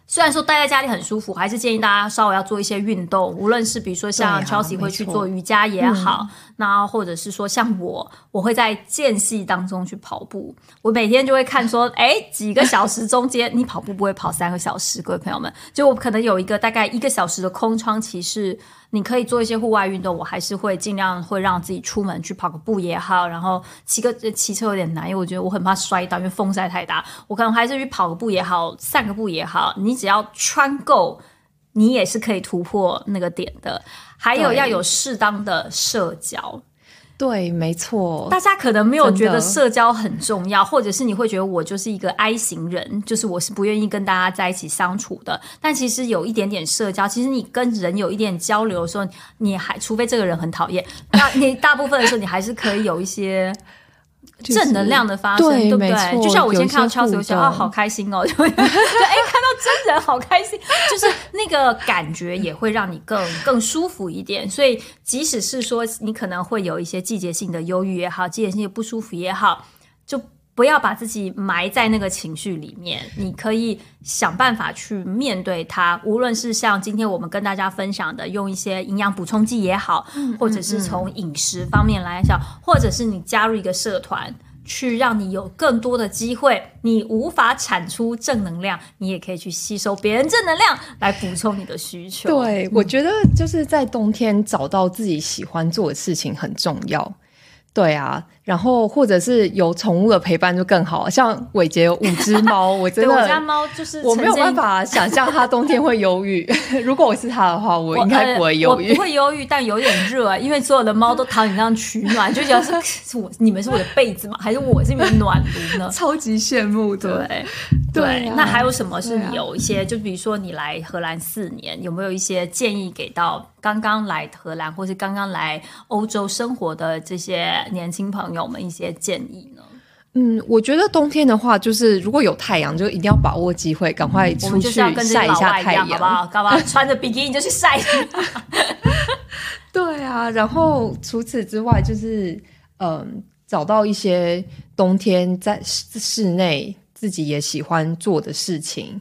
虽然说待在家里很舒服，还是建议大家稍微要做一些运动，无论是比如说像 Chelsea 会去做瑜伽也好，那或者是说像我，我会在间隙当中去跑步。我每天就会看说，哎，几个小时中间你跑步不会跑三个小时，各位朋友们，就我可能有一个大概一个小时的空窗期是。你可以做一些户外运动，我还是会尽量会让自己出门去跑个步也好，然后骑个骑车有点难，因为我觉得我很怕摔倒，因为风晒太大。我可能还是去跑个步也好，散个步也好。你只要穿够，你也是可以突破那个点的。还有要有适当的社交。对，没错。大家可能没有觉得社交很重要，或者是你会觉得我就是一个 I 型人，就是我是不愿意跟大家在一起相处的。但其实有一点点社交，其实你跟人有一点交流的时候，你还除非这个人很讨厌，那你大部分的时候你还是可以有一些。正能量的发生，对不对？就像我今天看到 Chelsea，我想啊，好开心哦！就就哎，看到真人好开心，就是那个感觉也会让你更更舒服一点。所以，即使是说你可能会有一些季节性的忧郁也好，季节性的不舒服也好，就。不要把自己埋在那个情绪里面，你可以想办法去面对它。无论是像今天我们跟大家分享的，用一些营养补充剂也好，或者是从饮食方面来讲，或者是你加入一个社团，去让你有更多的机会。你无法产出正能量，你也可以去吸收别人正能量来补充你的需求。对，我觉得就是在冬天找到自己喜欢做的事情很重要。对啊，然后或者是有宠物的陪伴就更好，像伟杰有五只猫，我真的我家猫就是我没有办法想象它冬天会忧郁。如果我是它的话，我应该不会忧郁。我不会忧郁，但有点热，因为所有的猫都躺你那样取暖，就觉得是我你们是我的被子吗？还是我是你们暖炉呢？超级羡慕，对对。那还有什么是有一些？就比如说你来荷兰四年，有没有一些建议给到？刚刚来荷兰或是刚刚来欧洲生活的这些年轻朋友们一些建议呢？嗯，我觉得冬天的话，就是如果有太阳，就一定要把握机会，赶快出去晒一下太阳，好不好？干嘛穿着比基尼就去晒？对啊，然后除此之外，就是嗯，找到一些冬天在室内自己也喜欢做的事情。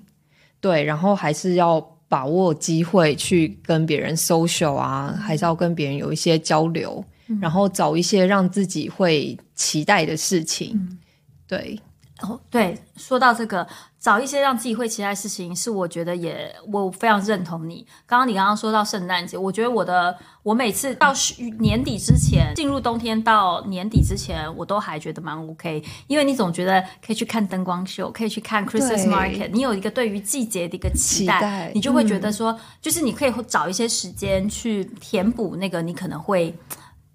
对，然后还是要。把握机会去跟别人 social 啊，还是要跟别人有一些交流，然后找一些让自己会期待的事情，对。哦，对，说到这个，找一些让自己会期待的事情，是我觉得也我非常认同你。刚刚你刚刚说到圣诞节，我觉得我的我每次到年底之前，进入冬天到年底之前，我都还觉得蛮 OK，因为你总觉得可以去看灯光秀，可以去看 Christmas Market，你有一个对于季节的一个期待，你就会觉得说，就是你可以找一些时间去填补那个你可能会。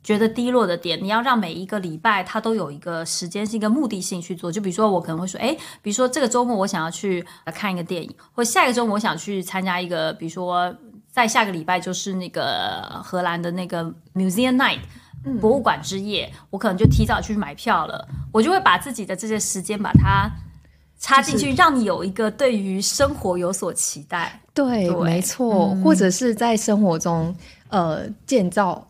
觉得低落的点，你要让每一个礼拜它都有一个时间性、一个目的性去做。就比如说，我可能会说，哎，比如说这个周末我想要去看一个电影，或下一个周末我想去参加一个，比如说在下个礼拜就是那个荷兰的那个 Museum Night 博物馆之夜，我可能就提早去买票了。我就会把自己的这些时间把它插进去，让你有一个对于生活有所期待。对，没错，或者是在生活中呃建造。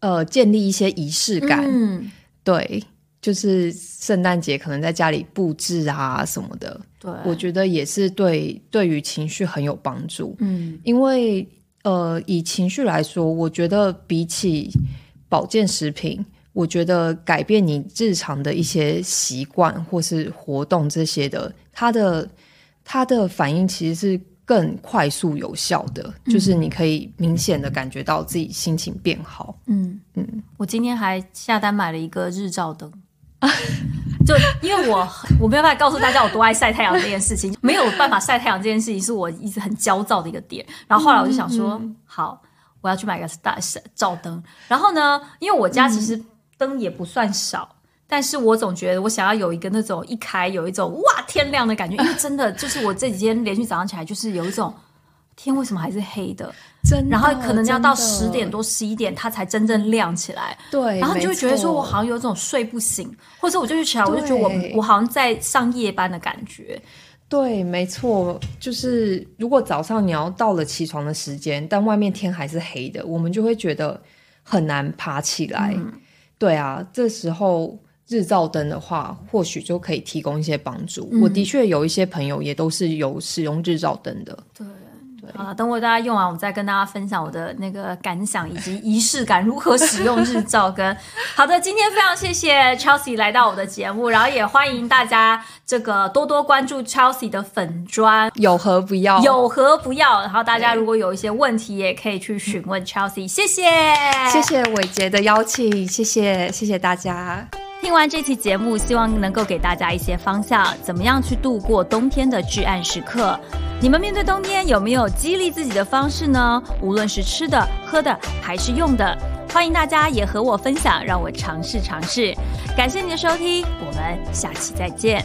呃，建立一些仪式感，嗯，对，就是圣诞节可能在家里布置啊什么的，对，我觉得也是对对于情绪很有帮助，嗯，因为呃，以情绪来说，我觉得比起保健食品，我觉得改变你日常的一些习惯或是活动这些的，它的它的反应其实是。更快速有效的，就是你可以明显的感觉到自己心情变好。嗯嗯，我今天还下单买了一个日照灯，就因为我我没有办法告诉大家我多爱晒太阳这件事情，没有办法晒太阳这件事情是我一直很焦躁的一个点。然后后来我就想说，好，我要去买个大照灯。然后呢，因为我家其实灯也不算少。但是我总觉得我想要有一个那种一开有一种哇天亮的感觉，因为真的就是我这几天连续早上起来就是有一种天为什么还是黑的？真的，然后可能要到十点多、十一点，它才真正亮起来。对，然后你就会觉得说，我好像有种睡不醒，或者我就去起来，我就觉得我我好像在上夜班的感觉。对，没错，就是如果早上你要到了起床的时间，但外面天还是黑的，我们就会觉得很难爬起来。嗯对啊，这时候日照灯的话，或许就可以提供一些帮助。嗯我的确有一些朋友也都是有使用日照灯的。对。啊，等我大家用完，我再跟大家分享我的那个感想以及仪式感，如何使用日照跟。好的，今天非常谢谢 Chelsea 来到我的节目，然后也欢迎大家这个多多关注 Chelsea 的粉砖。有何不要？有何不要？然后大家如果有一些问题，也可以去询问 Chelsea。谢谢，谢谢伟杰的邀请，谢谢谢谢大家。听完这期节目希望能够给大家一些方向怎么样去度过冬天的至暗时刻？你们面对冬天有没有激励自己的方式呢？无论是吃的喝的还是用的欢迎大家也和我分享让我尝试尝试。感谢你的收听我们下期再见。